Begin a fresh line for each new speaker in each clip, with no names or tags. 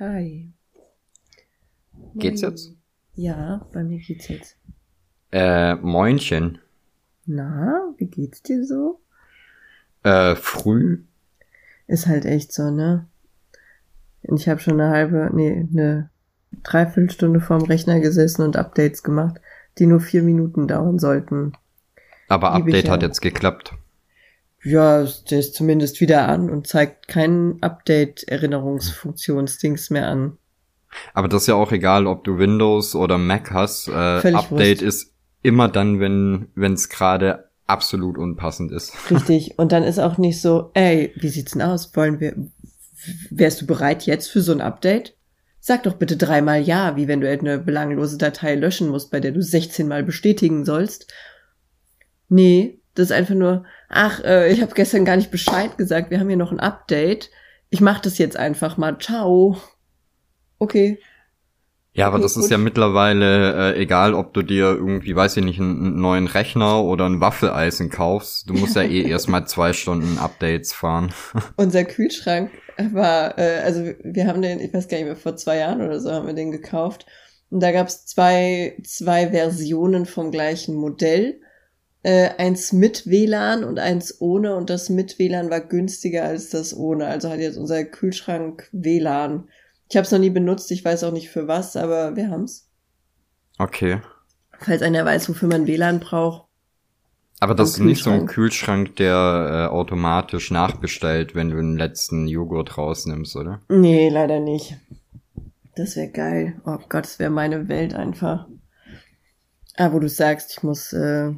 Hi.
Geht's
Moin.
jetzt?
Ja, bei mir geht's jetzt.
Äh, Moinchen.
Na, wie geht's dir so?
Äh, früh?
Ist halt echt so, ne? Ich habe schon eine halbe, nee, eine Dreiviertelstunde vorm Rechner gesessen und Updates gemacht, die nur vier Minuten dauern sollten.
Aber
Lieb
Update
ja.
hat jetzt geklappt.
Ja, der ist zumindest wieder an und zeigt keinen Update-Erinnerungsfunktionsdings mehr an.
Aber das ist ja auch egal, ob du Windows oder Mac hast. Äh, Update
Wurst.
ist immer dann, wenn wenn es gerade absolut unpassend ist.
Richtig. Und dann ist auch nicht so, ey, wie sieht's denn aus? Wollen wir, wärst du bereit jetzt für so ein Update? Sag doch bitte dreimal ja, wie wenn du eine belanglose Datei löschen musst, bei der du 16 Mal bestätigen sollst. Nee, das ist einfach nur, ach, äh, ich habe gestern gar nicht Bescheid gesagt, wir haben hier noch ein Update. Ich mach das jetzt einfach mal. Ciao. Okay.
Ja, aber
Okay,
das ist
gut.
ja mittlerweile äh, egal, ob du dir irgendwie, weiß ich nicht, einen, neuen Rechner oder ein Waffeleisen kaufst. Du musst ja eh erstmal zwei Stunden Updates fahren.
Unser Kühlschrank war, äh, also wir haben den, ich weiß gar nicht mehr, vor zwei Jahren oder so haben wir den gekauft. Und da gab es zwei, zwei Versionen vom gleichen Modell. Äh, eins mit WLAN und eins ohne. Und das mit WLAN war günstiger als das ohne. Also hat jetzt unser Kühlschrank WLAN. Ich habe es noch nie benutzt, ich weiß auch nicht für was, aber wir haben's.
Okay.
Falls einer weiß, wofür man WLAN braucht.
Aber das ist nicht so ein
Kühlschrank.
Der äh, automatisch nachbestellt, wenn du den letzten Joghurt rausnimmst, oder?
Nee, leider nicht. Das wäre geil. Oh Gott, das wäre meine Welt einfach. Ah, wo du sagst, ich muss, äh,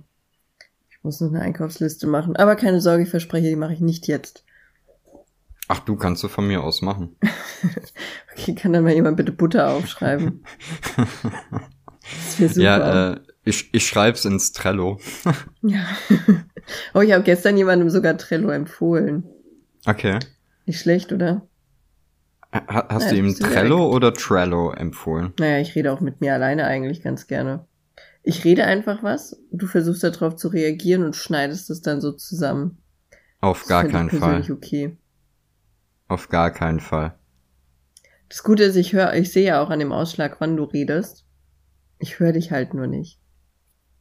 muss noch eine Einkaufsliste machen. Aber keine Sorge, ich verspreche, die mache ich nicht jetzt.
Ach, du kannst du von mir aus machen.
Okay, kann dann mal jemand bitte Butter aufschreiben? Das wäre super.
Ja, äh, ich, ich schreib's ins Trello.
ja. oh, ich habe gestern jemandem sogar Trello empfohlen.
Okay.
Nicht schlecht, oder?
Ha hast
Ja,
du ihm Trello oder Trello empfohlen?
Naja, ich rede auch mit mir alleine eigentlich ganz gerne. Ich rede einfach was, du versuchst darauf zu reagieren und schneidest es dann so zusammen.
Auf
Das
gar
ich
keinen Fall.
okay.
Auf gar keinen Fall.
Das Gute ist, ich höre, ich sehe ja auch an dem Ausschlag, wann du redest. Ich höre dich halt nur nicht.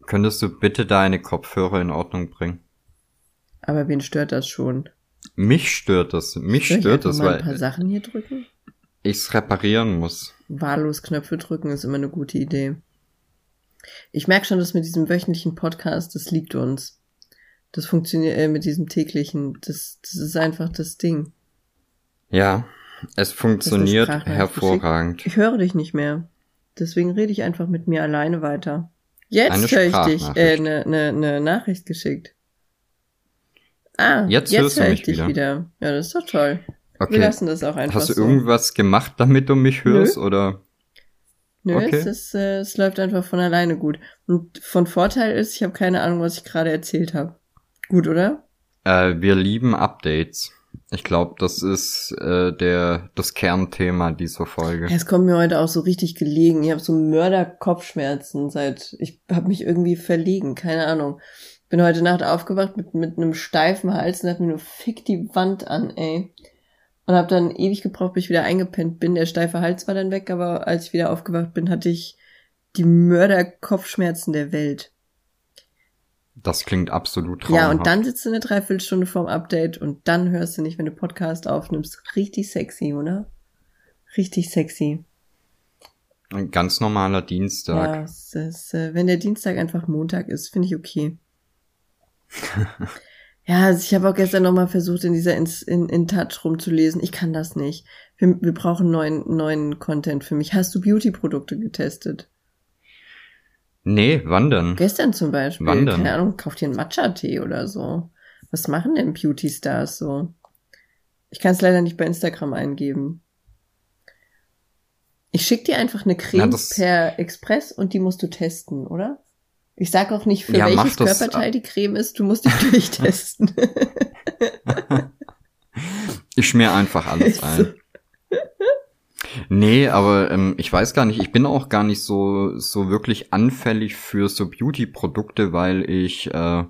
Könntest du bitte deine Kopfhörer in Ordnung bringen?
Aber wen stört das schon?
Mich stört das. Mich
Soll ich
stört
einfach
das,
mal ein paar
weil
Sachen hier drücken?
ich's reparieren muss.
Wahllos Knöpfe drücken ist immer eine gute Idee. Ich merke schon, dass mit diesem wöchentlichen Podcast, das liegt uns. Das funktioniert äh, mit diesem täglichen. Das, das ist einfach das Ding.
Ja, es funktioniert hervorragend.
Ich höre dich nicht mehr. Deswegen rede ich einfach mit mir alleine weiter. Jetzt
Eine
höre ich dich, äh,
Sprachnachricht.
ne, ne, ne Nachricht geschickt. Ah,
Jetzt
jetzt,
hörst du
höre
mich
ich dich
wieder.
wieder. Ja, das ist doch toll. Wir
Okay.
lassen das auch einfach
Hast du
so.
irgendwas gemacht, damit du mich hörst, oder?
Nö,
okay.
es, ist, äh, es läuft einfach von alleine gut. Und von Vorteil ist, ich habe keine Ahnung, was ich gerade erzählt habe. Gut, oder?
Äh, wir lieben Updates. Ich glaube, das ist äh, der das Kernthema dieser Folge.
Es kommt mir heute auch so richtig gelegen. Ich habe so Mörder-Kopfschmerzen seit. Ich habe mich irgendwie verlegen, keine Ahnung. Bin heute Nacht aufgewacht mit, mit einem steifen Hals und hab mir nur fick die Wand an, ey. Und hab dann ewig gebraucht, bis ich wieder eingepennt bin. Der steife Hals war dann weg, aber als ich wieder aufgewacht bin, hatte ich die Mörder-Kopfschmerzen der Welt.
Das klingt absolut traumhaft.
Ja, und dann sitzt du eine Dreiviertelstunde vorm Update und dann hörst du nicht, wenn du Podcast aufnimmst. Richtig sexy, oder? Richtig sexy.
Ein ganz normaler Dienstag.
Ja, ist, äh, wenn der Dienstag einfach Montag ist, finde ich okay. ja, also ich habe auch gestern nochmal versucht, in dieser in, in, in Touch rumzulesen. Ich kann das nicht. Wir, wir brauchen neuen, neuen Content für mich. Hast du Beauty-Produkte getestet?
Nee, wann denn?
Gestern zum Beispiel.
Wann denn?
Keine Ahnung, kauf dir einen Matcha-Tee oder so. Was machen denn Beauty-Stars so? Ich kann es leider nicht bei Instagram eingeben. Ich schick dir einfach eine Creme
Na,
per Express und die musst du testen, oder? Ich sag auch nicht, für
Ja,
welches Körperteil die Creme ist, du musst dich durchtesten.
Ich schmier einfach alles ein. Nee, aber ähm, ich weiß gar nicht, ich bin auch gar nicht so, so wirklich anfällig für so Beauty-Produkte, weil ich äh,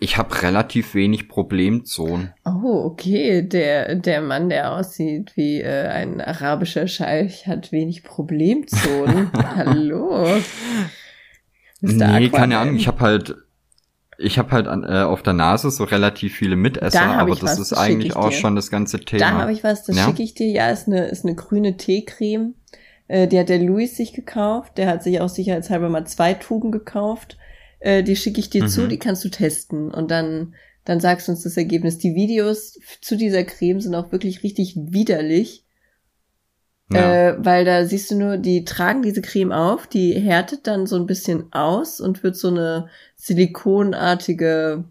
Ich habe relativ wenig Problemzonen.
Oh, okay. Der, der Mann, der aussieht wie äh, ein arabischer Scheich, hat wenig Problemzonen. Hallo.
Nee, keine Ahnung. Ich habe halt, ich habe halt an, äh, auf der Nase so relativ viele Mitesser, aber das was, ist das eigentlich auch schon das ganze Thema.
Da habe ich was, das ja? schicke ich dir. Ja, ist eine, ist eine grüne Teecreme. Äh, die hat der Luis sich gekauft. Der hat sich auch sicherheitshalber mal zwei Tuben gekauft. Äh, die schicke ich dir mhm. zu, die kannst du testen. Und dann, dann sagst du uns das Ergebnis. Die Videos zu dieser Creme sind auch wirklich richtig widerlich. Ja. Äh, weil da siehst du nur, die tragen diese Creme auf, die härtet dann so ein bisschen aus und wird so eine silikonartige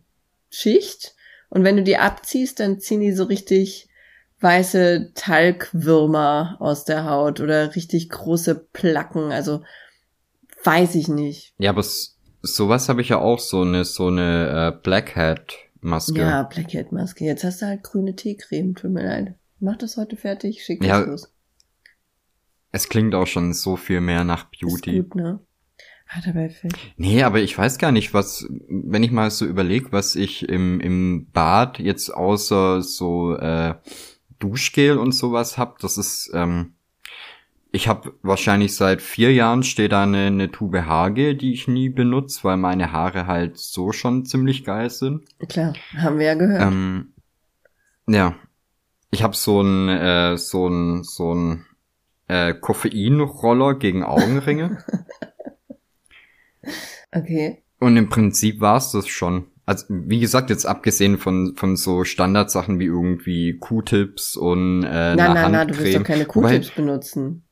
Schicht. Und wenn du die abziehst, dann ziehen die so richtig weiße Talgwürmer aus der Haut oder richtig große Placken. Also weiß ich nicht.
Ja, aber sowas habe ich ja auch, so eine, so eine äh, Blackhead-Maske.
Ja, Blackhead-Maske. Jetzt hast du halt grüne Teecreme, tut mir leid. Mach das heute fertig, schick das ja, los.
Es klingt auch schon so viel mehr nach Beauty. Ist gut, ne?
Ah, dabei fällt.
Nee, aber ich weiß gar nicht, was, wenn ich mal so überlege, was ich im, im Bad jetzt außer so äh, Duschgel und sowas hab, das ist, ähm, ich habe wahrscheinlich seit vier Jahren steht da eine, eine Tube Haargel, die ich nie benutze, weil meine Haare halt so schon ziemlich geil sind.
Klar, haben wir ja gehört.
Ähm, ja, ich habe so ein äh, so ein so ein äh, Koffeinroller gegen Augenringe.
okay.
Und im Prinzip war's das schon. Also, wie gesagt, jetzt abgesehen von, von so Standardsachen wie irgendwie Q-Tips und äh,
Nein, nein, nein, du willst doch keine Q-Tips benutzen.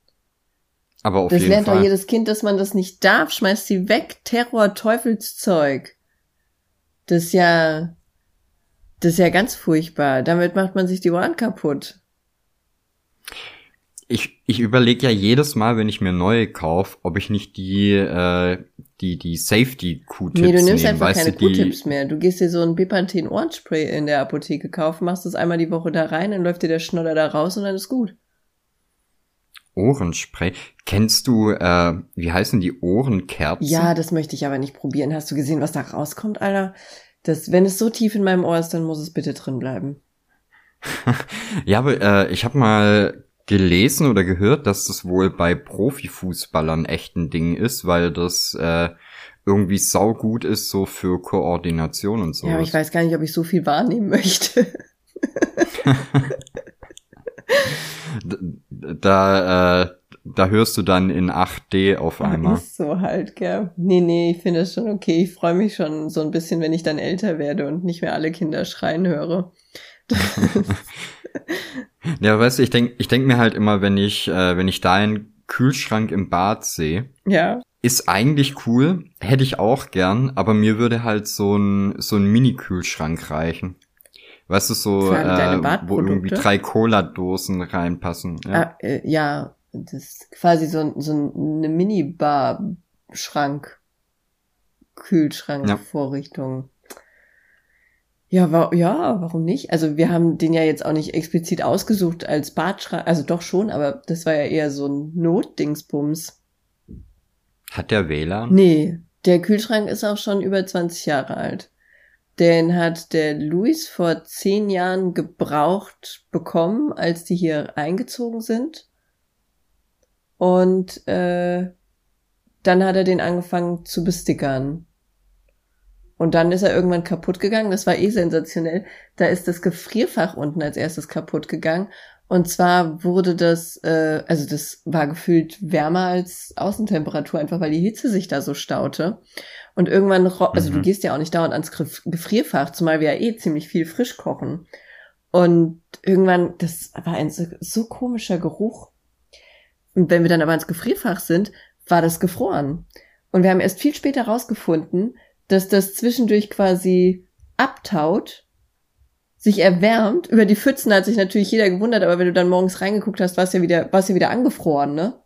Aber auf
das
jeden lernt
doch jedes Kind, dass man das nicht darf. Schmeißt sie weg. Terror, Teufelszeug. Das ist ja, das ist ja ganz furchtbar. Damit macht man sich die Ohren kaputt
ich, ich überlege ja jedes Mal, wenn ich mir neue kaufe, ob ich nicht die, äh, die, die Safety-Q-Tips
Nee, du nimmst nehm, einfach keine Q-Tips mehr. Du gehst dir so ein Bepanthen Ohrenspray in der Apotheke kaufen, machst das einmal die Woche da rein, dann läuft dir der Schnoller da raus und dann ist gut.
Ohrenspray. Kennst du, äh, wie heißen die Ohrenkerzen?
Ja, das möchte ich aber nicht probieren. Hast du gesehen, was da rauskommt, Alter? Das, wenn es so tief in meinem Ohr ist, dann muss es bitte drin bleiben.
ja, aber äh, ich habe mal gelesen oder gehört, dass das wohl bei Profifußballern echt ein Ding ist, weil das äh, irgendwie saugut ist so für Koordination und so.
Ja, aber ich weiß gar nicht, ob ich so viel wahrnehmen möchte.
da, äh, da hörst du dann in 8D auf einmal.
Ist so halt, gell. Nee, nee, ich finde das schon okay. Ich freue mich schon so ein bisschen, wenn ich dann älter werde und nicht mehr alle Kinder schreien höre.
ja, weißt du, ich denk, ich denk mir halt immer, wenn ich, äh, wenn ich deinen Kühlschrank im Bad sehe,
ja.
ist eigentlich cool, hätte ich auch gern, aber mir würde halt so ein, so ein Mini-Kühlschrank reichen. Weißt du, so, äh, wo irgendwie drei Cola-Dosen reinpassen.
Ja, ah, äh, ja das ist quasi so, so eine Mini-Bar-Schrank. Kühlschrank-Vorrichtung. Ja. Ja, wa ja, warum nicht? Also wir haben den ja jetzt auch nicht explizit ausgesucht als Badschrank, also doch schon, aber das war ja eher so ein Notdingsbums.
Hat der WLAN?
Nee, der Kühlschrank ist auch schon über 20 Jahre alt. Den hat der Luis vor zehn Jahren gebraucht bekommen, als die hier eingezogen sind. Und äh, dann hat er den angefangen zu bestickern. Und dann ist er irgendwann kaputt gegangen. Das war eh sensationell. Da ist das Gefrierfach unten als erstes kaputt gegangen. Und zwar wurde das, äh, also das war gefühlt wärmer als Außentemperatur, einfach weil die Hitze sich da so staute. Und irgendwann, also mhm. du gehst ja auch nicht dauernd ans Gefrierfach, zumal wir ja eh ziemlich viel frisch kochen. Und irgendwann, das war ein so, so komischer Geruch. Und wenn wir dann aber ins Gefrierfach sind, war das gefroren. Und wir haben erst viel später rausgefunden, dass das zwischendurch quasi abtaut, sich erwärmt. Über die Pfützen hat sich natürlich jeder gewundert, aber wenn du dann morgens reingeguckt hast, war es ja wieder, war es ja wieder angefroren, ne?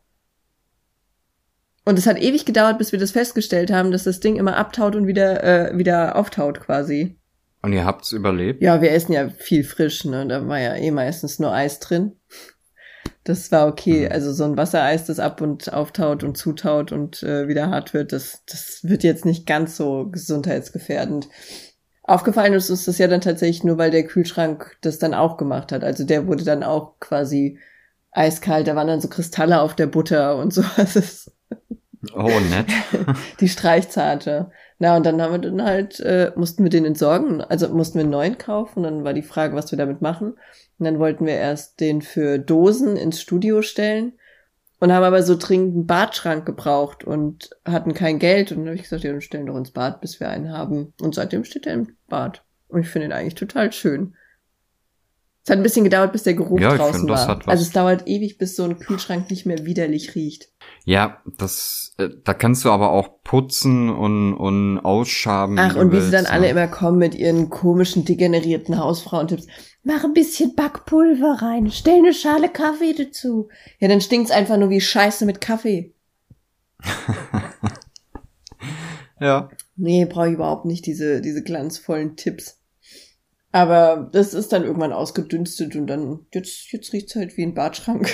Und es hat ewig gedauert, bis wir das festgestellt haben, dass das Ding immer abtaut und wieder, äh, wieder auftaut quasi.
Und ihr habt's überlebt?
Ja, wir essen ja viel frisch, ne? Da war ja eh meistens nur Eis drin. Das war okay. Mhm. Also so ein Wassereis, das ab und auftaut und zutaut und äh, wieder hart wird, das, das wird jetzt nicht ganz so gesundheitsgefährdend. Aufgefallen ist uns das ja dann tatsächlich nur, weil der Kühlschrank das dann auch gemacht hat. Also der wurde dann auch quasi eiskalt. Da waren dann so Kristalle auf der Butter und so. Das ist
Oh, nett.
die Streichzarte. Na, und dann haben wir dann halt, äh, mussten wir den entsorgen, also mussten wir einen neuen kaufen. Dann war die Frage, was wir damit machen. Und dann wollten wir erst den für Dosen ins Studio stellen und haben aber so dringend einen Badschrank gebraucht und hatten kein Geld. Und dann habe ich gesagt, ja, dann stellen doch ins Bad, bis wir einen haben. Und seitdem steht er im Bad. Und ich finde ihn eigentlich total schön. Es hat ein bisschen gedauert, bis der Geruch
Ja,
draußen
find,
war. Also es dauert ewig, bis so ein Kühlschrank nicht mehr widerlich riecht.
Ja, das, äh, da kannst du aber auch putzen und, und ausschaben.
Ach, und wie sie
willst,
dann alle
ne?
immer kommen mit ihren komischen, degenerierten Hausfrauentipps. Mach ein bisschen Backpulver rein, stell eine Schale Kaffee dazu. Ja, dann stinkt's einfach nur wie Scheiße mit Kaffee.
Ja.
Nee, brauche ich überhaupt nicht, diese, diese glanzvollen Tipps. Aber das ist dann irgendwann ausgedünstet und dann, jetzt, jetzt riecht's halt wie ein Badschrank.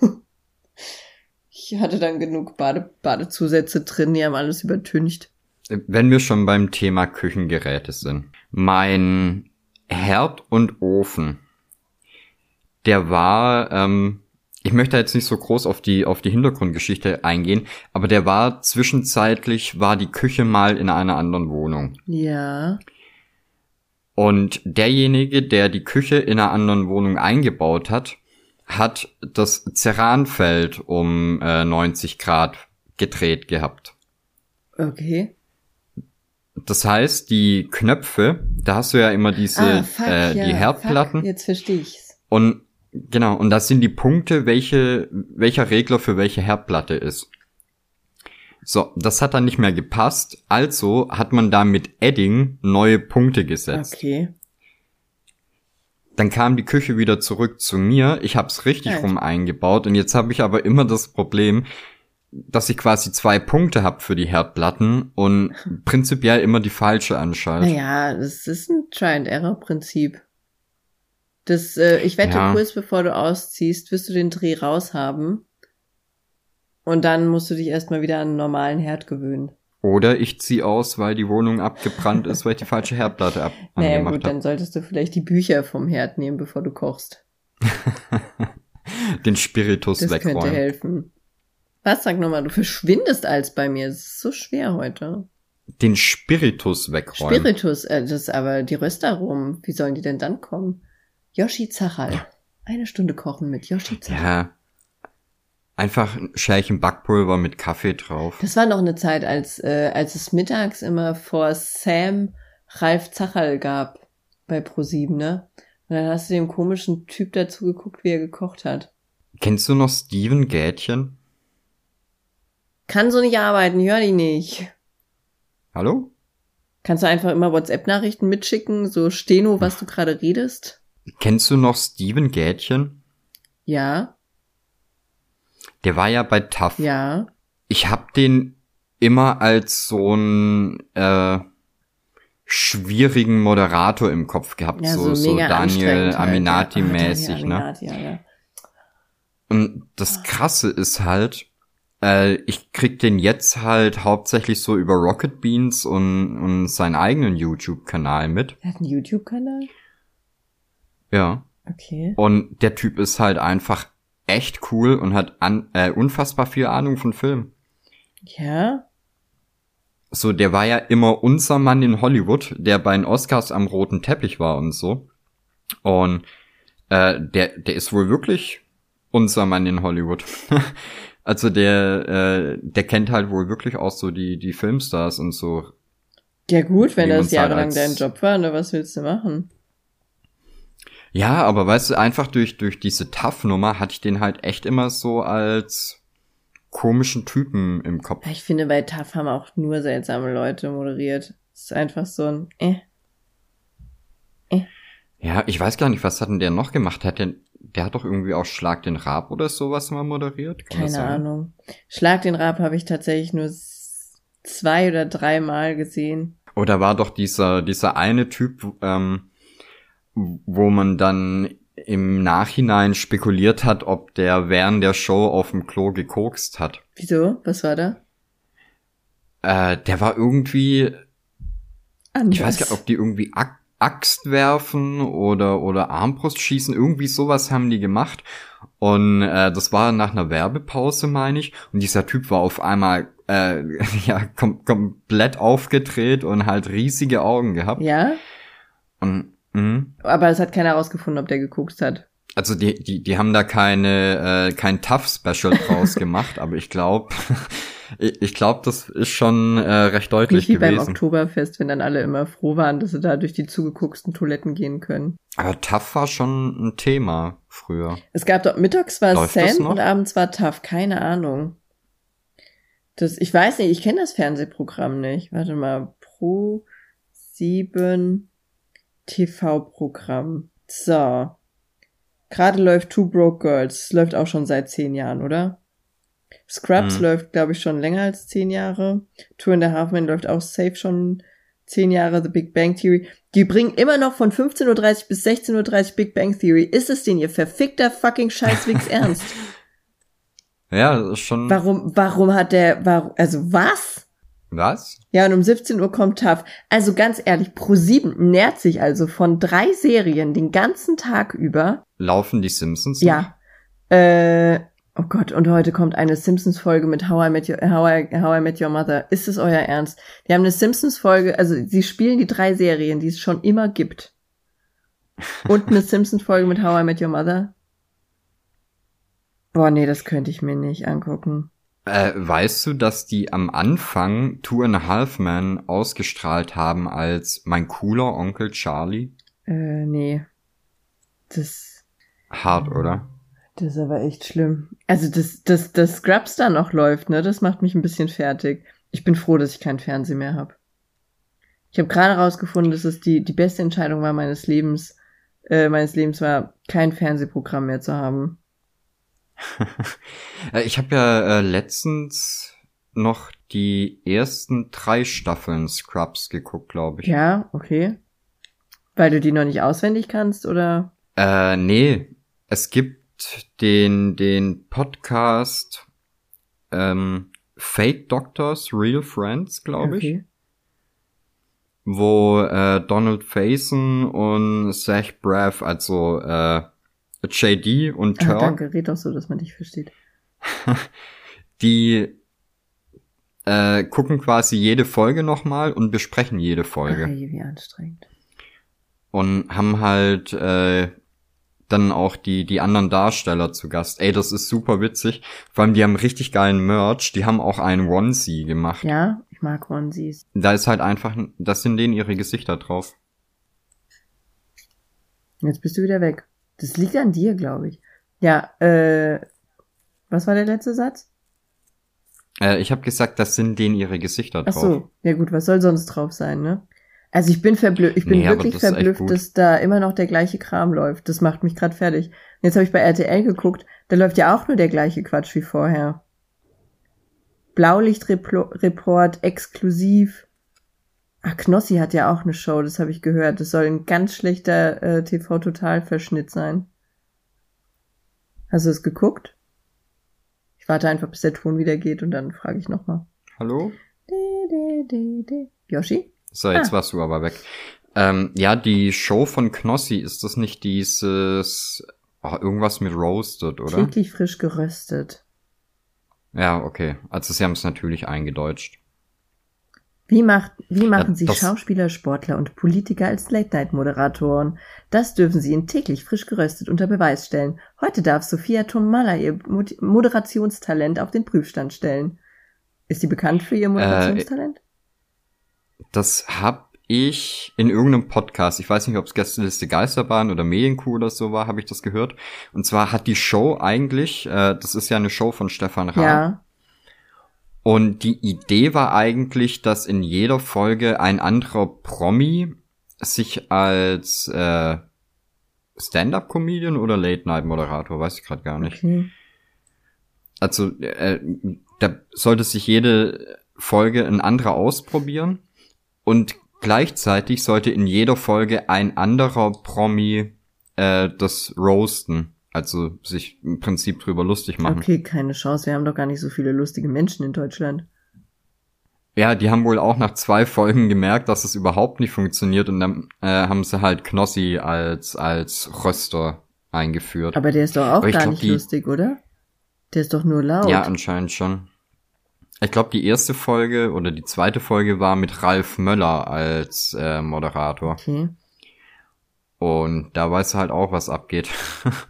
ich hatte dann genug Bade, Badezusätze drin, die haben alles übertüncht.
Wenn wir schon beim Thema Küchengeräte sind. Mein Herd und Ofen, der war, ähm, ich möchte jetzt nicht so groß auf die, auf die Hintergrundgeschichte eingehen, aber der war zwischenzeitlich, war die Küche mal in einer anderen Wohnung.
Ja.
Und derjenige, der die Küche in einer anderen Wohnung eingebaut hat, hat das Ceranfeld um äh, 90 Grad gedreht gehabt.
Okay.
Das heißt, die Knöpfe, da hast du ja immer diese,
ah, fuck,
äh,
ja,
die Herdplatten.
Fuck, jetzt verstehe ich's.
Und genau, und das sind die Punkte, welche, welcher Regler für welche Herdplatte ist. So, das hat dann nicht mehr gepasst, also hat man da mit Edding neue Punkte gesetzt.
Okay.
Dann kam die Küche wieder zurück zu mir. Ich habe es richtig
Halt.
rum eingebaut und jetzt habe ich aber immer das Problem, dass ich quasi zwei Punkte habe für die Herdplatten und prinzipiell immer die falsche anschalte.
Naja, das ist ein Try-and-Error-Prinzip. Das, äh, ich wette,
Ja.
kurz bevor du ausziehst, wirst du den Dreh raus haben. Und dann musst du dich erstmal wieder an einen normalen Herd gewöhnen.
Oder ich zieh aus, weil die Wohnung abgebrannt ist, weil ich die falsche Herdplatte ab
Naja,
angemacht
gut,
habe.
dann solltest du vielleicht die Bücher vom Herd nehmen, bevor du kochst.
Den Spiritus
Das könnte
wegräumen.
helfen. Was, sag nochmal, du verschwindest als bei mir. Es ist so schwer heute.
Den Spiritus wegräumen.
Spiritus, äh, das ist aber die Röstaromen. Wie sollen die denn dann kommen? Yoshi Zachal. Eine Stunde kochen mit Yoshi Zachal.
ja. Einfach ein Schälchen Backpulver mit Kaffee drauf.
Das war noch eine Zeit, als, äh, als es mittags immer vor Sam Ralf Zachal gab bei ProSieben, ne? Und dann hast du dem komischen Typ dazu geguckt, wie er gekocht hat.
Kennst du noch Steven Gätchen?
Kann so nicht arbeiten, hör die nicht.
Hallo?
Kannst du einfach immer WhatsApp-Nachrichten mitschicken, so Steno, was du gerade redest?
Kennst du noch Steven Gätchen?
Ja,
Der war ja bei TAF.
ja.
Ich hab den immer als so einen äh, schwierigen Moderator im Kopf gehabt,
Ja,
so,
so,
so Daniel
anstrengend halt,
Aminati-mäßig,
ja.
Ne?
Aminati, ja, ja.
Und das Krasse ist halt, äh, ich krieg den jetzt halt hauptsächlich so über Rocket Beans und, und seinen eigenen YouTube-Kanal mit.
Er hat einen YouTube-Kanal?
Ja.
Okay.
Und der Typ ist halt einfach echt cool und hat an, äh, unfassbar viel Ahnung von Film.
Ja?
So, der war ja immer unser Mann in Hollywood, der bei den Oscars am roten Teppich war und so. Und äh, der, der ist wohl wirklich unser Mann in Hollywood. also der, äh, der kennt halt wohl wirklich auch so die, die Filmstars und so.
Ja gut, wenn das
halt
jahrelang
als-
dein Job war, ne, was willst du machen?
Ja, aber weißt du, einfach durch, durch diese Tough-Nummer hatte ich den halt echt immer so als komischen Typen im Kopf.
Ich finde, bei TAF haben auch nur seltsame Leute moderiert. Es ist einfach so ein, äh.
Ja, ich weiß gar nicht, was hat denn der noch gemacht? Hat der, der hat doch irgendwie auch Schlag den Rab oder sowas mal moderiert? Kann
Keine? Ahnung. Schlag den Rab habe ich tatsächlich nur zwei oder dreimal gesehen.
Oder war doch dieser, dieser eine Typ, ähm, wo man dann im Nachhinein spekuliert hat, ob der während der Show auf dem Klo gekokst hat.
Wieso? Was war da?
Äh, der war irgendwie,
anders.
Ich weiß gar nicht, ob die irgendwie Axt werfen oder, oder Armbrust schießen. Irgendwie sowas haben die gemacht. Und äh, das war nach einer Werbepause, meine ich. Und dieser Typ war auf einmal äh, ja kom komplett aufgedreht und halt riesige Augen gehabt.
Ja,
Und mh.
aber es hat keiner rausgefunden, ob der geguckt hat.
also die, die, die haben da keine, äh, kein Tough-Special draus gemacht, aber ich glaube, ich, ich glaube, das ist schon äh, recht deutlich
Nicht wie beim
gewesen.
Oktoberfest, wenn dann alle immer froh waren, dass sie da durch die zugegucksten Toiletten gehen können.
Aber Tough war schon ein Thema früher.
Es gab doch, mittags war
Läuft
Sam und abends war TAF, keine Ahnung. Das, ich weiß nicht, ich kenne das Fernsehprogramm nicht. Warte mal, Pro 7 TV-Programm. So. Gerade läuft Two Broke Girls. Läuft auch schon seit zehn Jahren, oder? Scrubs
Mhm.
läuft, glaube ich, schon länger als zehn Jahre. Two and a Half Men läuft auch safe schon zehn Jahre. The Big Bang Theory. Die bringen immer noch von 15.30 Uhr bis 16.30 Uhr Big Bang Theory. Ist es denn ihr verfickter fucking Scheißwegs ernst?
Ja, das ist schon.
Warum, warum hat der, warum, also was?
Was?
Ja, und um 17 Uhr kommt TAF. Also ganz ehrlich, Pro7 nährt sich also von drei Serien den ganzen Tag über.
Laufen die Simpsons?
Ja. Äh, oh Gott, und heute kommt eine Simpsons-Folge mit How I, Met Your, How, I, How I Met Your Mother. Ist es euer Ernst? Die haben eine Simpsons-Folge, also sie spielen die drei Serien, die es schon immer gibt. Und eine Simpsons-Folge mit How I Met Your Mother. Boah, nee, das könnte ich mir nicht angucken.
Äh, weißt du, dass die am Anfang Two and a Half Men ausgestrahlt haben als mein cooler Onkel Charlie?
Äh, nee. Das,
Hart, oder?
das ist aber echt schlimm. Also, dass das, das Scrubs da noch läuft, ne, das macht mich ein bisschen fertig. Ich bin froh, dass ich keinen Fernseher mehr habe. Ich habe gerade rausgefunden, dass es die, die beste Entscheidung war meines Lebens, äh, meines Lebens war, kein Fernsehprogramm mehr zu haben.
Äh, ich habe ja äh, letztens noch die ersten drei Staffeln Scrubs geguckt, glaube ich.
Ja, okay. Weil du die noch nicht auswendig kannst, oder?
Äh, nee, es gibt den, den Podcast ähm, Fake Doctors, Real Friends, glaube ich,
okay.
wo äh, Donald Faison und Zach Braff, also äh, JD und
Ah,
Turk,
danke, red doch so, dass man dich versteht.
die äh, gucken quasi jede Folge nochmal und besprechen jede
Ach,
Folge.
ey, wie anstrengend.
und haben halt äh, dann auch die die anderen Darsteller zu Gast. Ey, das ist super witzig. Vor allem die haben richtig geilen Merch. Die haben auch einen Onesie gemacht.
Ja, ich mag Onesies.
Da ist halt einfach, das sind denen ihre Gesichter drauf.
Jetzt bist du wieder weg. Das liegt an dir, glaube ich. Ja, äh, was war der letzte Satz?
Äh, ich habe gesagt, das sind denen ihre Gesichter
Ach
drauf.
so, ja gut, was soll sonst drauf sein, ne? Also ich bin verblüfft, ich bin
Nee,
wirklich
das
verblüfft, dass da immer noch der gleiche Kram läuft. Das macht mich gerade fertig. Und jetzt habe ich bei RTL geguckt, da läuft ja auch nur der gleiche Quatsch wie vorher. Blaulichtreport exklusiv. Ach, Knossi hat ja auch eine Show, das habe ich gehört. Das soll ein ganz schlechter äh, TV-Total-Verschnitt sein. Hast du es geguckt? Ich warte einfach, bis der Ton wieder geht und dann frage ich nochmal.
Hallo?
Yoshi?
So, jetzt
Ah.
warst du aber weg. Ähm, ja, die Show von Knossi, ist das nicht dieses oh, irgendwas mit Roasted, oder?
Täglich frisch geröstet.
Ja, okay. Also sie haben es natürlich eingedeutscht.
Wie, macht, wie machen
Ja,
Sie Schauspieler, Sportler und Politiker als Late-Night-Moderatoren? Das dürfen Sie in täglich frisch geröstet unter Beweis stellen. Heute darf Sophia Tomalla ihr Mod- Moderationstalent auf den Prüfstand stellen. Ist sie bekannt für ihr Moderationstalent?
Das hab ich in irgendeinem Podcast, ich weiß nicht, ob es Gästeliste Geisterbahn oder Medienkuh oder so war, habe ich das gehört. Und zwar hat die Show eigentlich, äh, das ist ja eine Show von Stefan Raab.
ja.
Und die Idee war eigentlich, dass in jeder Folge ein anderer Promi sich als äh, Stand-up-Comedian oder Late-Night-Moderator, weiß ich gerade gar nicht.
Okay.
Also äh, da sollte sich jede Folge ein anderer ausprobieren und gleichzeitig sollte in jeder Folge ein anderer Promi äh, das roasten, also sich im Prinzip drüber lustig machen.
Okay, keine Chance. Wir haben doch gar nicht so viele lustige Menschen in Deutschland.
Ja, die haben wohl auch nach zwei Folgen gemerkt, dass es überhaupt nicht funktioniert und dann äh, haben sie halt Knossi als als Röster eingeführt.
Aber der ist doch auch gar glaub, nicht die, lustig, oder? Der ist doch nur laut.
Ja, anscheinend schon. Ich glaube, die erste Folge oder die zweite Folge war mit Ralf Möller als äh, Moderator. Okay. Und da weißt du halt auch, was abgeht.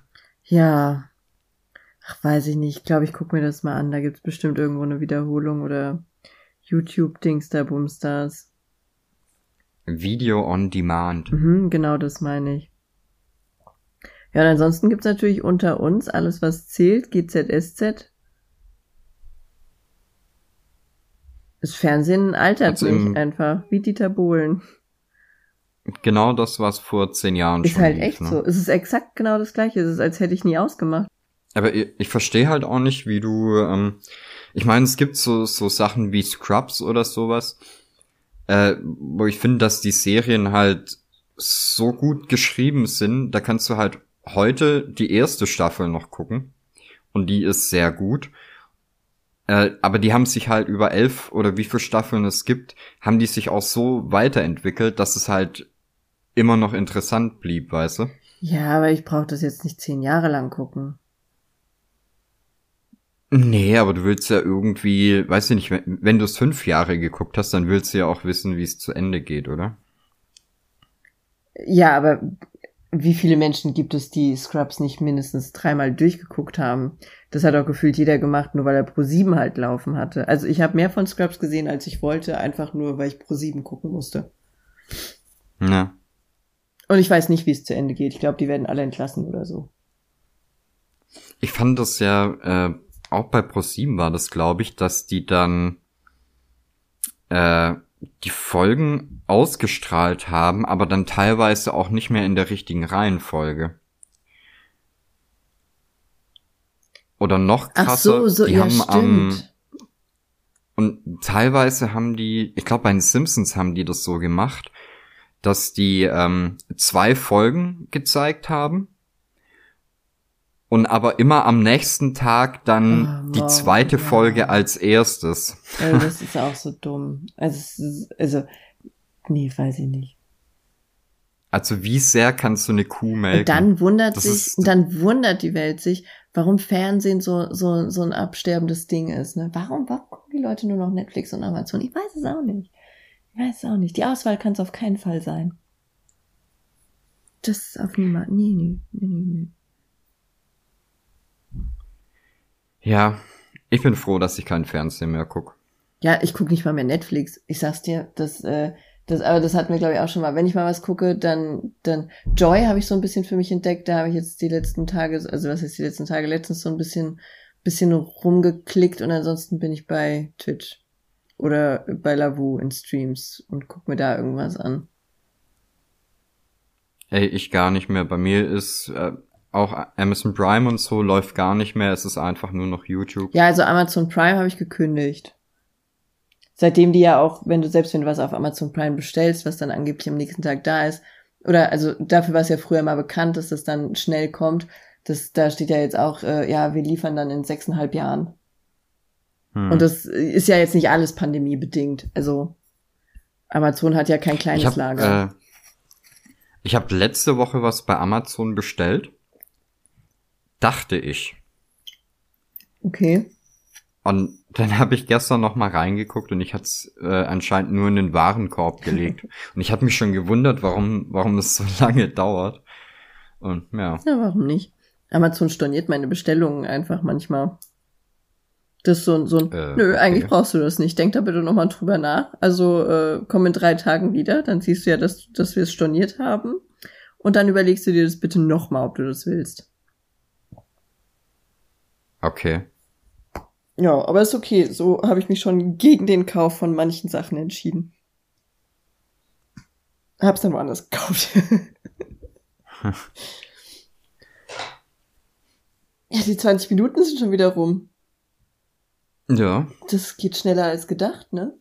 ja. Ach, weiß ich nicht. Ich glaube, ich gucke mir das mal an. Da gibt's bestimmt irgendwo eine Wiederholung oder YouTube-Dings der Boomstars.
Video on Demand.
Mhm, genau das meine ich. Ja, und ansonsten gibt's natürlich unter uns alles, was zählt, GZSZ. Das Fernsehen altert also nicht einfach, wie Dieter Bohlen.
Genau das, was vor zehn Jahren
ist schon Ist halt lief, echt ne? so. Es ist exakt genau das gleiche. Es ist, als hätte ich nie ausgemacht.
Aber ich, ich verstehe halt auch nicht, wie du, ähm, ich meine, es gibt so, so Sachen wie Scrubs oder sowas, äh, wo ich finde, dass die Serien halt so gut geschrieben sind, da kannst du halt heute die erste Staffel noch gucken. Und die ist sehr gut. Äh, aber die haben sich halt über elf oder wie viele Staffeln es gibt, haben die sich auch so weiterentwickelt, dass es halt immer noch interessant blieb, weißt du?
Ja, aber ich brauche das jetzt nicht zehn Jahre lang gucken.
Nee, aber du willst ja irgendwie, weißt du nicht, wenn, wenn du es fünf Jahre geguckt hast, dann willst du ja auch wissen, wie es zu Ende geht, oder?
Ja, aber wie viele Menschen gibt es, die Scrubs nicht mindestens dreimal durchgeguckt haben? Das hat auch gefühlt jeder gemacht, nur weil er Pro 7 halt laufen hatte. Also ich habe mehr von Scrubs gesehen, als ich wollte, einfach nur, weil ich Pro 7 gucken musste. Ja. Und ich weiß nicht, wie es zu Ende geht. Ich glaube, die werden alle entlassen oder so.
Ich fand das ja, äh, auch bei Pro 7 war das, glaube ich, dass die dann äh, die Folgen ausgestrahlt haben, aber dann teilweise auch nicht mehr in der richtigen Reihenfolge. Oder noch krasser, Ach so, so, die ja, haben stimmt. am und teilweise haben die, ich glaube bei den Simpsons haben die das so gemacht, dass die ähm, zwei Folgen gezeigt haben und aber immer am nächsten Tag dann oh, die zweite ja. Folge als erstes.
Also das ist auch so dumm. Also, also, nee, weiß ich nicht.
Also wie sehr kannst du eine Kuh melken?
Und dann wundert das sich, dann wundert die Welt sich, warum Fernsehen so, so, so ein absterbendes Ding ist. Ne? Warum, warum gucken die Leute nur noch Netflix und Amazon? Ich weiß es auch nicht. Ich weiß es auch nicht. Die Auswahl kann es auf keinen Fall sein. Das ist auf niemand. Nee, nee, nee, nee, nee.
Ja, ich bin froh, dass ich keinen Fernsehen mehr guck.
Ja, ich guck nicht mal mehr Netflix. Ich sag's dir, das, äh, das, aber das hatten wir, glaube ich, auch schon mal. Wenn ich mal was gucke, dann, dann Joy habe ich so ein bisschen für mich entdeckt. Da habe ich jetzt die letzten Tage, also was heißt die letzten Tage, letztens so ein bisschen, bisschen rumgeklickt und ansonsten bin ich bei Twitch oder bei Lavu in Streams und guck mir da irgendwas an.
Ey, ich gar nicht mehr. Bei mir ist äh, auch Amazon Prime und so läuft gar nicht mehr. Es ist einfach nur noch YouTube.
Ja, also Amazon Prime habe ich gekündigt. Seitdem die ja auch, wenn du selbst wenn du was auf Amazon Prime bestellst, was dann angeblich am nächsten Tag da ist, oder also dafür war es ja früher mal bekannt, dass das dann schnell kommt. Das, da steht ja jetzt auch, äh, ja, wir liefern dann in sechseinhalb Jahren. Hm. Und das ist ja jetzt nicht alles pandemiebedingt. Also Amazon hat ja kein kleines
ich hab,
Lager.
Äh, ich habe letzte Woche was bei Amazon bestellt Dachte ich.
Okay.
Und dann habe ich gestern noch mal reingeguckt und ich hatte es äh, anscheinend nur in den Warenkorb gelegt. und ich habe mich schon gewundert, warum, warum es so lange dauert. Und ja.
Ja, warum nicht? Amazon storniert meine Bestellungen einfach manchmal. Das ist so, so ein, äh, nö, okay. eigentlich brauchst du das nicht. Denk da bitte nochmal drüber nach. Also äh, komm in drei Tagen wieder, dann siehst du ja, dass, dass wir es storniert haben. Und dann überlegst du dir das bitte nochmal, ob du das willst.
Okay.
Ja, aber ist okay. So habe ich mich schon gegen den Kauf von manchen Sachen entschieden. Hab's dann woanders gekauft. ja, die 20 Minuten sind schon wieder rum.
Ja.
Das geht schneller als gedacht, ne?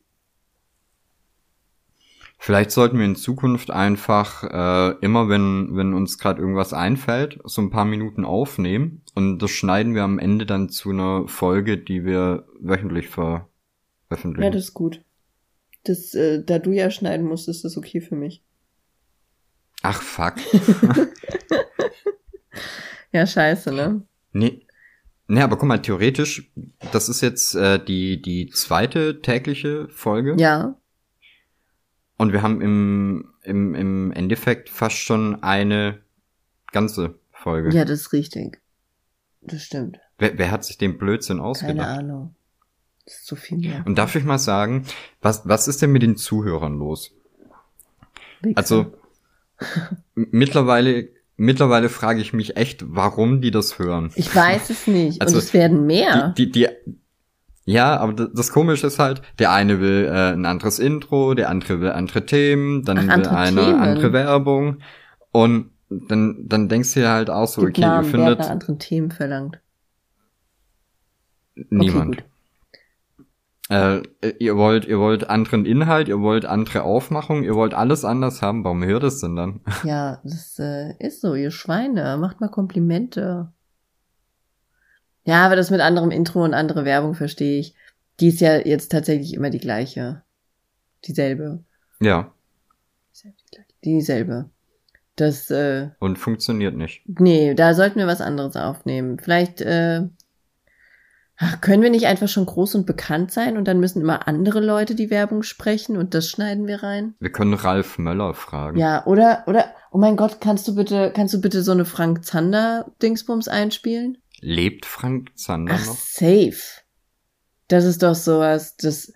Vielleicht sollten wir in Zukunft einfach äh, immer, wenn, wenn uns gerade irgendwas einfällt, so ein paar Minuten aufnehmen und das schneiden wir am Ende dann zu einer Folge, die wir wöchentlich veröffentlichen.
Ja, das ist gut. Das, äh, da du ja schneiden musst, ist das okay für mich.
Ach, fuck.
Ja, scheiße, ne?
nee. Nee, aber guck mal, theoretisch, das ist jetzt äh, die, die zweite tägliche Folge.
Ja.
Und wir haben im, im, im Endeffekt fast schon eine ganze Folge.
Ja, das ist richtig. Das stimmt.
Wer, wer hat sich den Blödsinn
Keine
ausgedacht?
Ahnung. Das ist zu viel mehr.
Und darf ich mal sagen, was, was ist denn mit den Zuhörern los?
Wichser.
Also mittlerweile, mittlerweile frage ich mich echt, warum die das hören.
Ich weiß es nicht.
Also,
Und es werden mehr.
Die, die, die, ja, aber das Komische ist halt, der eine will äh, ein anderes Intro, der andere will andere Themen, dann
Ach,
will
andere
eine
Themen.
andere Werbung und dann, dann denkst du dir halt auch so,
Gibt
okay, ihr
Namen, wer hat
findet
nach anderen Themen verlangt.
niemand.
Okay.
Äh, ihr wollt, ihr wollt anderen Inhalt, ihr wollt andere Aufmachung, ihr wollt alles anders haben. Warum hört es denn dann?
Ja, das äh, ist so, ihr Schweine. Macht mal Komplimente. Ja, aber das mit anderem Intro und andere Werbung verstehe ich. Die ist ja jetzt tatsächlich immer die gleiche. Dieselbe.
Ja,
Dieselbe. Das, äh,
und funktioniert nicht.
nee, da sollten wir was anderes aufnehmen. Vielleicht, äh, ach, können wir nicht einfach schon groß und bekannt sein und dann müssen immer andere Leute die Werbung sprechen und das schneiden wir rein?
Wir können Ralf Möller fragen.
Ja, oder, oder, oh mein Gott, kannst du bitte, kannst du bitte so eine Frank Zander Dingsbums einspielen?
Lebt Frank Zander
Ach,
noch?
safe. Das ist doch sowas, das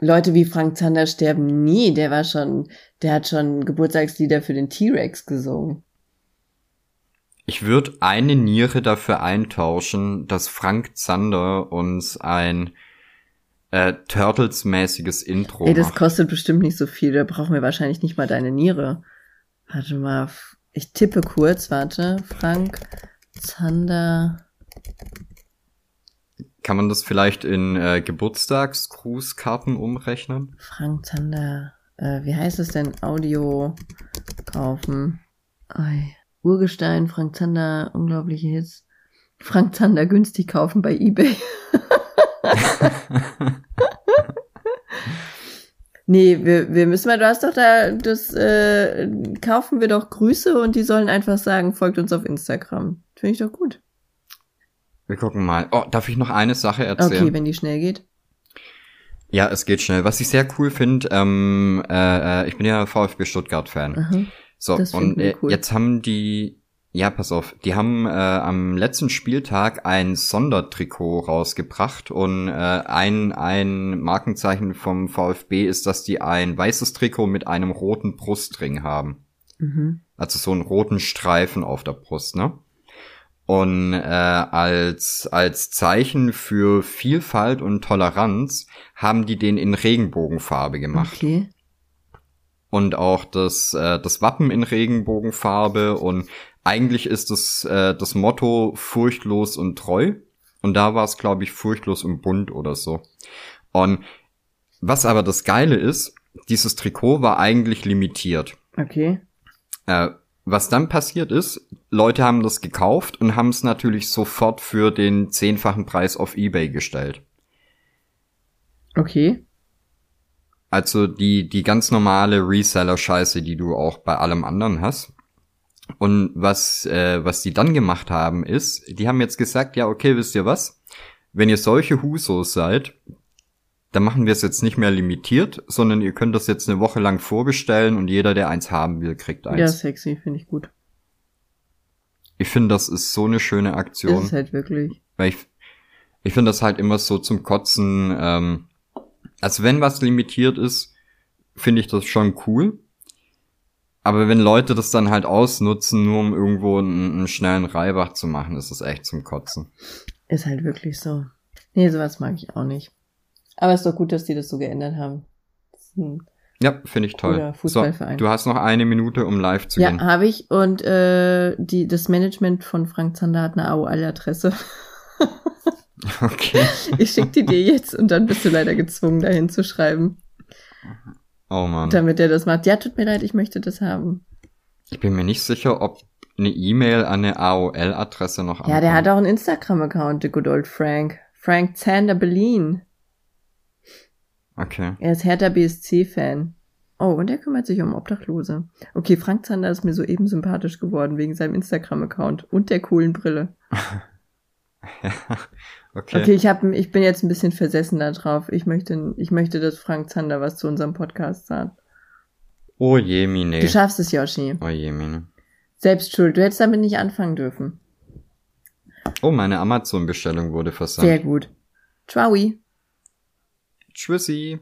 Leute wie Frank Zander sterben nie. Der war schon, der hat schon Geburtstagslieder für den T-Rex gesungen.
Ich würde eine Niere dafür eintauschen, dass Frank Zander uns ein äh, Turtles-mäßiges Intro
Ey, das
macht.
kostet bestimmt nicht so viel. Da brauchen wir wahrscheinlich nicht mal deine Niere. Warte mal, ich tippe kurz, warte. Frank Zander.
Kann man das vielleicht in äh, Geburtstagsgrußkarten umrechnen?
Frank Zander. Äh, wie heißt es denn? Audio kaufen. Ei. Urgestein, Frank Zander, unglaubliche Hits. Frank Zander günstig kaufen bei eBay. nee, wir, wir müssen mal, du hast doch da, das äh, kaufen wir doch Grüße und die sollen einfach sagen, folgt uns auf Instagram. Finde ich doch gut.
Wir gucken mal. Oh, darf ich noch eine Sache erzählen?
Okay, wenn die schnell geht.
Ja, es geht schnell. Was ich sehr cool finde, ähm, äh, äh, ich bin ja VfB Stuttgart-Fan.
Aha.
So, und äh,
cool.
jetzt haben die, ja, pass auf, die haben äh, am letzten Spieltag ein Sondertrikot rausgebracht und äh, ein, ein Markenzeichen vom VfB ist, dass die ein weißes Trikot mit einem roten Brustring haben.
Mhm.
Also so einen roten Streifen auf der Brust, ne? Und äh, als, als Zeichen für Vielfalt und Toleranz haben die den in Regenbogenfarbe gemacht
Okay.
und auch das, äh, das Wappen in Regenbogenfarbe und eigentlich ist das, äh, das Motto furchtlos und treu und da war es, glaube ich, furchtlos und bunt oder so. Und was aber das Geile ist, dieses Trikot war eigentlich limitiert.
Okay.
Äh, was dann passiert ist, Leute haben das gekauft und haben es natürlich sofort für den zehnfachen Preis auf eBay gestellt.
Okay.
Also die, die ganz normale Reseller-Scheiße, die du auch bei allem anderen hast. Und was, äh, was die dann gemacht haben, ist, die haben jetzt gesagt, ja, okay, wisst ihr was? Wenn ihr solche Husos seid, dann machen wir es jetzt nicht mehr limitiert, sondern ihr könnt das jetzt eine Woche lang vorbestellen und jeder, der eins haben will, kriegt
Ja,
eins.
sexy, finde ich gut.
Ich finde, das ist so eine schöne
Ist
Aktion.
es halt wirklich.
Weil ich, ich finde das halt immer so zum Kotzen, ähm, also wenn was limitiert ist, finde ich das schon cool. Aber wenn Leute das dann halt ausnutzen, nur um irgendwo einen, einen schnellen Reibach zu machen, ist das echt zum Kotzen.
Ist halt wirklich so. Nee, sowas mag ich auch nicht. Aber ist doch gut, dass die das so geändert haben. Ein
Ja, finde ich toll. So, du hast noch eine Minute, um live zu
Ja,
gehen.
habe ich. Und äh, die, das Management von Frank Zander hat eine AOL-Adresse.
Okay.
Ich schicke die dir jetzt und dann bist du leider gezwungen, dahin zu schreiben,
Oh man.
damit er das macht. Ja, tut mir leid, ich möchte das haben.
Ich bin mir nicht sicher, ob eine E-Mail an eine AOL-Adresse noch
Ja, der
ankommt.
hat auch einen Instagram-Account, der good old Frank. Frank Zander Berlin.
Okay.
Er ist Hertha BSC-Fan. Oh, und er kümmert sich um Obdachlose. Okay, Frank Zander ist mir soeben sympathisch geworden wegen seinem Instagram-Account und der coolen Brille.
okay.
Okay, ich, hab, ich bin jetzt ein bisschen versessen da drauf. Ich möchte, ich möchte, dass Frank Zander was zu unserem Podcast sagt.
Oh je, Mine.
Du schaffst es, Yoshi.
Oh je, Mine.
Selbst schuld. Du hättest damit nicht anfangen dürfen.
Oh, meine Amazon-Bestellung wurde versandt.
Sehr gut. Ciao.
Tschüssi.